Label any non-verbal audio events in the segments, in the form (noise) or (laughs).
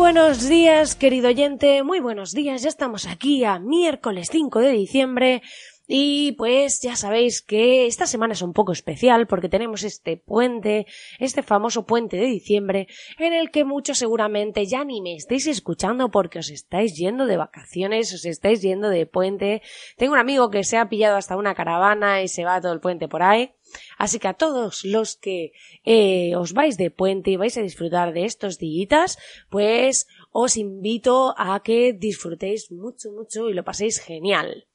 Buenos días, querido oyente, muy buenos días. Ya estamos aquí a miércoles 5 de diciembre y pues ya sabéis que esta semana es un poco especial porque tenemos este puente, este famoso puente de diciembre, en el que muchos seguramente ya ni me estáis escuchando porque os estáis yendo de vacaciones, os estáis yendo de puente. Tengo un amigo que se ha pillado hasta una caravana y se va todo el puente por ahí. Así que a todos los que eh, os vais de puente y vais a disfrutar de estos días, pues os invito a que disfrutéis mucho, mucho y lo paséis genial.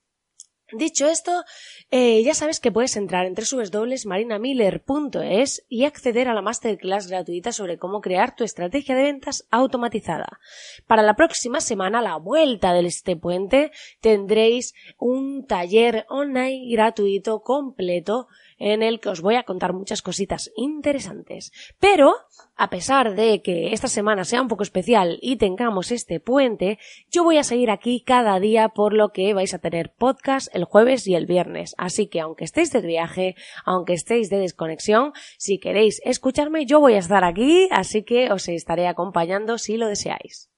Dicho esto, eh, ya sabes que puedes entrar en www.marinamiller.es y acceder a la masterclass gratuita sobre cómo crear tu estrategia de ventas automatizada. Para la próxima semana, a la vuelta de este puente, tendréis un taller online gratuito completo en el que os voy a contar muchas cositas interesantes. Pero, a pesar de que esta semana sea un poco especial y tengamos este puente, yo voy a seguir aquí cada día por lo que vais a tener podcast el jueves y el viernes. Así que aunque estéis de viaje, aunque estéis de desconexión, si queréis escucharme, yo voy a estar aquí, así que os estaré acompañando si lo deseáis.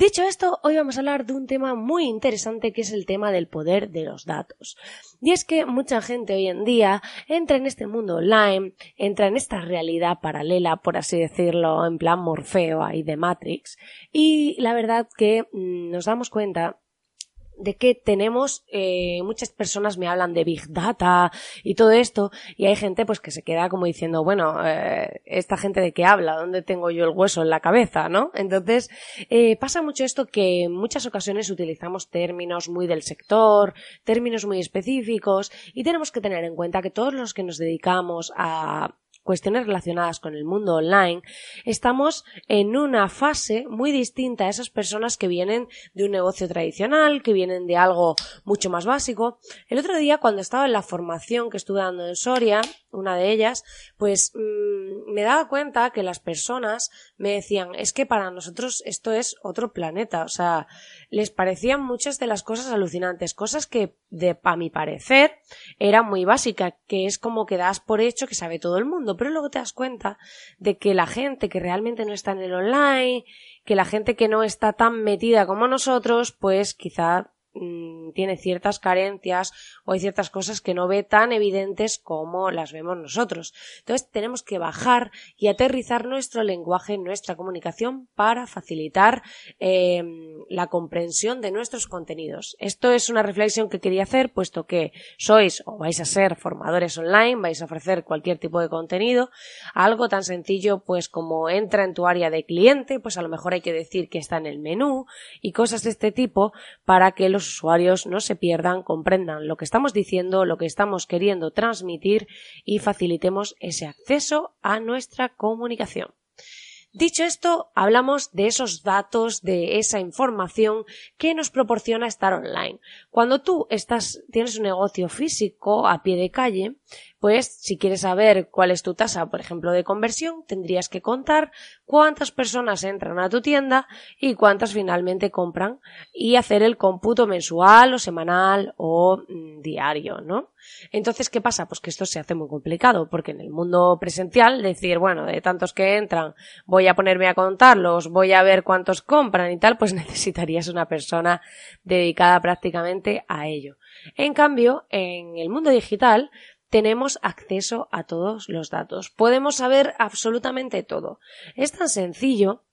Dicho esto, hoy vamos a hablar de un tema muy interesante que es el tema del poder de los datos. Y es que mucha gente hoy en día entra en este mundo online, entra en esta realidad paralela, por así decirlo, en plan Morfeo y de Matrix, y la verdad que mm, nos damos cuenta de que tenemos, eh, muchas personas me hablan de Big Data y todo esto, y hay gente pues que se queda como diciendo, bueno, eh, esta gente de qué habla, ¿dónde tengo yo el hueso en la cabeza, no? Entonces, eh, pasa mucho esto que en muchas ocasiones utilizamos términos muy del sector, términos muy específicos, y tenemos que tener en cuenta que todos los que nos dedicamos a cuestiones relacionadas con el mundo online, estamos en una fase muy distinta a esas personas que vienen de un negocio tradicional, que vienen de algo mucho más básico. El otro día, cuando estaba en la formación que estuve dando en Soria, una de ellas, pues mmm, me daba cuenta que las personas me decían, es que para nosotros esto es otro planeta, o sea, les parecían muchas de las cosas alucinantes, cosas que, de, a mi parecer, eran muy básicas, que es como que das por hecho que sabe todo el mundo, pero luego te das cuenta de que la gente que realmente no está en el online, que la gente que no está tan metida como nosotros, pues quizá Mm, tiene ciertas carencias o hay ciertas cosas que no ve tan evidentes como las vemos nosotros. Entonces tenemos que bajar y aterrizar nuestro lenguaje, nuestra comunicación para facilitar eh, la comprensión de nuestros contenidos. Esto es una reflexión que quería hacer puesto que sois o vais a ser formadores online, vais a ofrecer cualquier tipo de contenido, algo tan sencillo pues como entra en tu área de cliente, pues a lo mejor hay que decir que está en el menú y cosas de este tipo para que los usuarios no se pierdan, comprendan lo que estamos diciendo, lo que estamos queriendo transmitir y facilitemos ese acceso a nuestra comunicación. Dicho esto, hablamos de esos datos, de esa información que nos proporciona estar online. Cuando tú estás, tienes un negocio físico a pie de calle, pues si quieres saber cuál es tu tasa, por ejemplo, de conversión, tendrías que contar cuántas personas entran a tu tienda y cuántas finalmente compran y hacer el cómputo mensual o semanal o mm, diario, ¿no? Entonces, ¿qué pasa? Pues que esto se hace muy complicado porque en el mundo presencial decir, bueno, de tantos que entran, voy a ponerme a contarlos, voy a ver cuántos compran y tal, pues (laughs) necesitarías una persona dedicada prácticamente a ello. En cambio, en el mundo digital, tenemos acceso a todos los datos. Podemos saber absolutamente todo. Es tan sencillo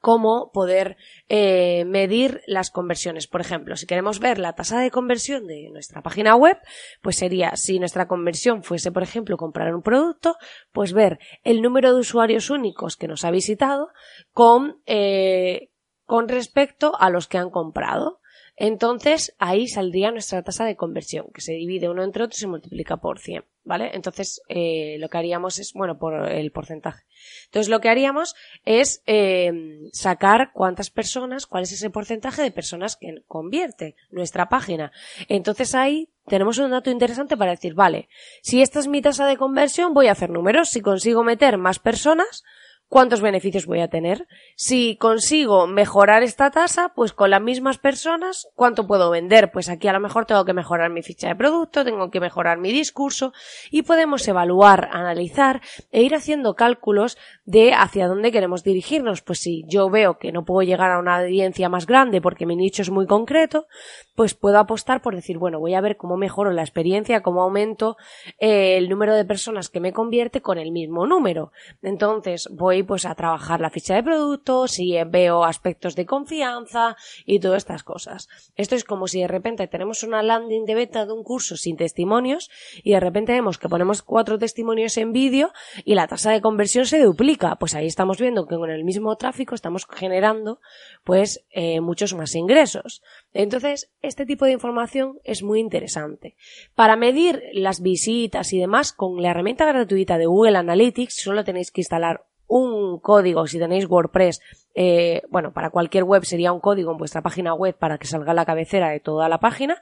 cómo poder eh, medir las conversiones. Por ejemplo, si queremos ver la tasa de conversión de nuestra página web, pues sería si nuestra conversión fuese, por ejemplo, comprar un producto, pues ver el número de usuarios únicos que nos ha visitado con, eh, con respecto a los que han comprado. Entonces ahí saldría nuestra tasa de conversión, que se divide uno entre otro y se multiplica por 100. ¿vale? Entonces, eh, lo que haríamos es, bueno, por el porcentaje. Entonces, lo que haríamos es eh, sacar cuántas personas, cuál es ese porcentaje de personas que convierte nuestra página. Entonces, ahí tenemos un dato interesante para decir, vale, si esta es mi tasa de conversión, voy a hacer números. Si consigo meter más personas, cuántos beneficios voy a tener. Si consigo mejorar esta tasa, pues con las mismas personas, ¿cuánto puedo vender? Pues aquí a lo mejor tengo que mejorar mi ficha de producto, tengo que mejorar mi discurso y podemos evaluar, analizar e ir haciendo cálculos de hacia dónde queremos dirigirnos. Pues si yo veo que no puedo llegar a una audiencia más grande porque mi nicho es muy concreto, pues puedo apostar por decir, bueno, voy a ver cómo mejoro la experiencia, cómo aumento eh, el número de personas que me convierte con el mismo número. Entonces voy pues a trabajar la ficha de producto, si veo aspectos de confianza y todas estas cosas. Esto es como si de repente tenemos una landing de beta de un curso sin testimonios y de repente vemos que ponemos cuatro testimonios en vídeo y la tasa de conversión se duplica. Pues ahí estamos viendo que con el mismo tráfico estamos generando pues eh, muchos más ingresos. Entonces, este tipo de información es muy interesante. Para medir las visitas y demás, con la herramienta gratuita de Google Analytics solo tenéis que instalar un código, si tenéis WordPress, eh, bueno, para cualquier web sería un código en vuestra página web para que salga la cabecera de toda la página,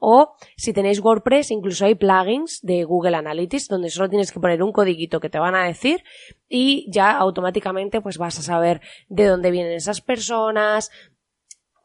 o si tenéis WordPress, incluso hay plugins de Google Analytics donde solo tienes que poner un codiguito que te van a decir y ya automáticamente pues vas a saber de dónde vienen esas personas,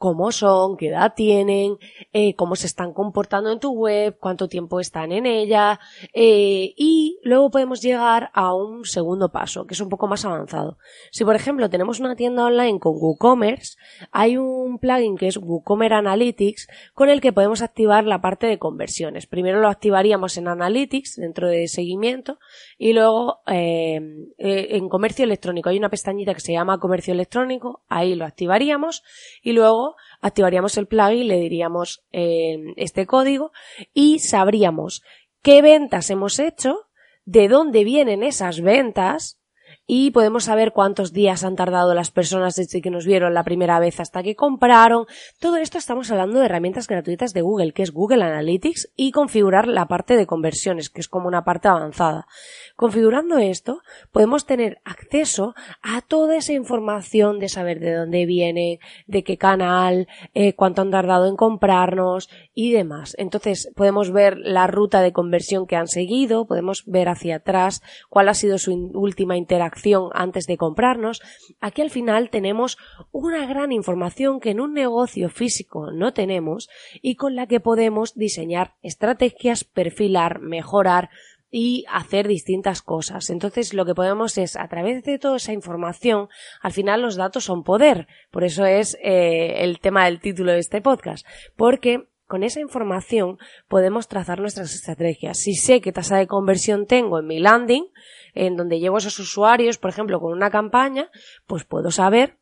cómo son, qué edad tienen, eh, cómo se están comportando en tu web, cuánto tiempo están en ella eh, y luego podemos llegar a un segundo paso que es un poco más avanzado. Si por ejemplo tenemos una tienda online con WooCommerce, hay un plugin que es WooCommerce Analytics con el que podemos activar la parte de conversiones. Primero lo activaríamos en Analytics dentro de seguimiento y luego eh, en comercio electrónico hay una pestañita que se llama comercio electrónico, ahí lo activaríamos y luego activaríamos el plugin, le diríamos eh, este código y sabríamos qué ventas hemos hecho, de dónde vienen esas ventas, y podemos saber cuántos días han tardado las personas desde que nos vieron la primera vez hasta que compraron. Todo esto estamos hablando de herramientas gratuitas de Google, que es Google Analytics, y configurar la parte de conversiones, que es como una parte avanzada. Configurando esto, podemos tener acceso a toda esa información de saber de dónde viene, de qué canal, eh, cuánto han tardado en comprarnos y demás. Entonces, podemos ver la ruta de conversión que han seguido, podemos ver hacia atrás cuál ha sido su última interacción antes de comprarnos. Aquí al final tenemos una gran información que en un negocio físico no tenemos y con la que podemos diseñar estrategias, perfilar, mejorar, y hacer distintas cosas. Entonces lo que podemos es, a través de toda esa información, al final los datos son poder. Por eso es eh, el tema del título de este podcast. Porque con esa información podemos trazar nuestras estrategias. Si sé qué tasa de conversión tengo en mi landing, en donde llevo esos usuarios, por ejemplo, con una campaña, pues puedo saber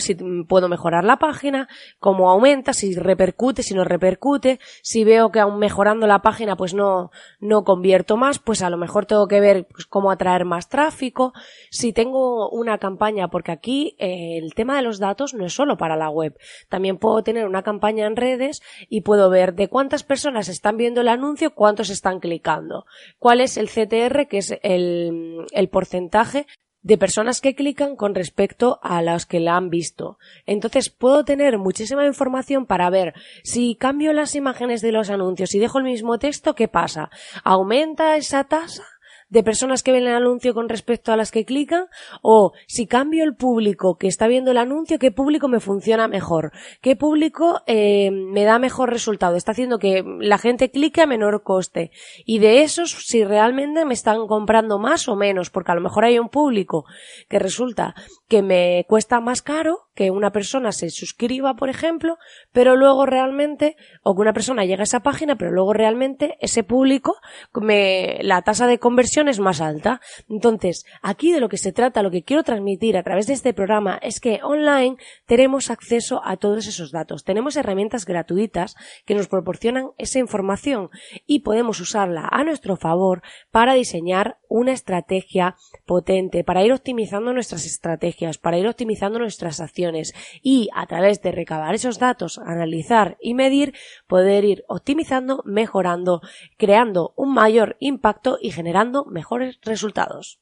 si puedo mejorar la página, cómo aumenta, si repercute, si no repercute, si veo que aún mejorando la página pues no, no convierto más, pues a lo mejor tengo que ver pues, cómo atraer más tráfico, si tengo una campaña, porque aquí eh, el tema de los datos no es solo para la web, también puedo tener una campaña en redes y puedo ver de cuántas personas están viendo el anuncio, cuántos están clicando, cuál es el CTR, que es el, el porcentaje de personas que clican con respecto a las que la han visto. Entonces puedo tener muchísima información para ver si cambio las imágenes de los anuncios y dejo el mismo texto, ¿qué pasa? ¿Aumenta esa tasa? De personas que ven el anuncio con respecto a las que clican o si cambio el público que está viendo el anuncio, qué público me funciona mejor, qué público eh, me da mejor resultado, está haciendo que la gente clique a menor coste y de esos si realmente me están comprando más o menos porque a lo mejor hay un público que resulta que me cuesta más caro que una persona se suscriba por ejemplo pero luego realmente o que una persona llegue a esa página pero luego realmente ese público me, la tasa de conversión es más alta. Entonces, aquí de lo que se trata, lo que quiero transmitir a través de este programa es que online tenemos acceso a todos esos datos. Tenemos herramientas gratuitas que nos proporcionan esa información y podemos usarla a nuestro favor para diseñar una estrategia potente, para ir optimizando nuestras estrategias, para ir optimizando nuestras acciones y a través de recabar esos datos, analizar y medir, poder ir optimizando, mejorando, creando un mayor impacto y generando mejores resultados.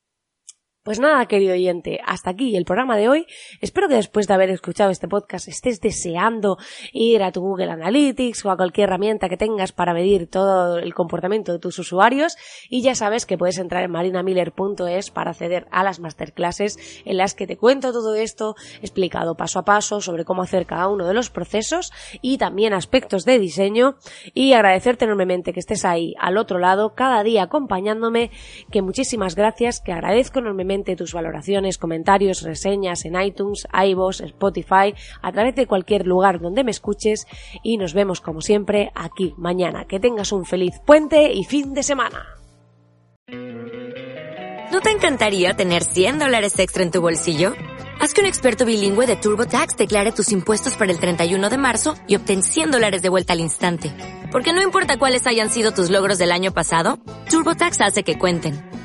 Pues nada, querido oyente, hasta aquí el programa de hoy. Espero que después de haber escuchado este podcast estés deseando ir a tu Google Analytics o a cualquier herramienta que tengas para medir todo el comportamiento de tus usuarios y ya sabes que puedes entrar en marinamiller.es para acceder a las masterclasses en las que te cuento todo esto explicado paso a paso sobre cómo hacer cada uno de los procesos y también aspectos de diseño y agradecerte enormemente que estés ahí al otro lado cada día acompañándome que muchísimas gracias que agradezco enormemente tus valoraciones, comentarios, reseñas en iTunes, iVoox, Spotify, a través de cualquier lugar donde me escuches y nos vemos como siempre aquí mañana. Que tengas un feliz puente y fin de semana. ¿No te encantaría tener 100 dólares extra en tu bolsillo? Haz que un experto bilingüe de TurboTax declare tus impuestos para el 31 de marzo y obtén 100 dólares de vuelta al instante. Porque no importa cuáles hayan sido tus logros del año pasado, TurboTax hace que cuenten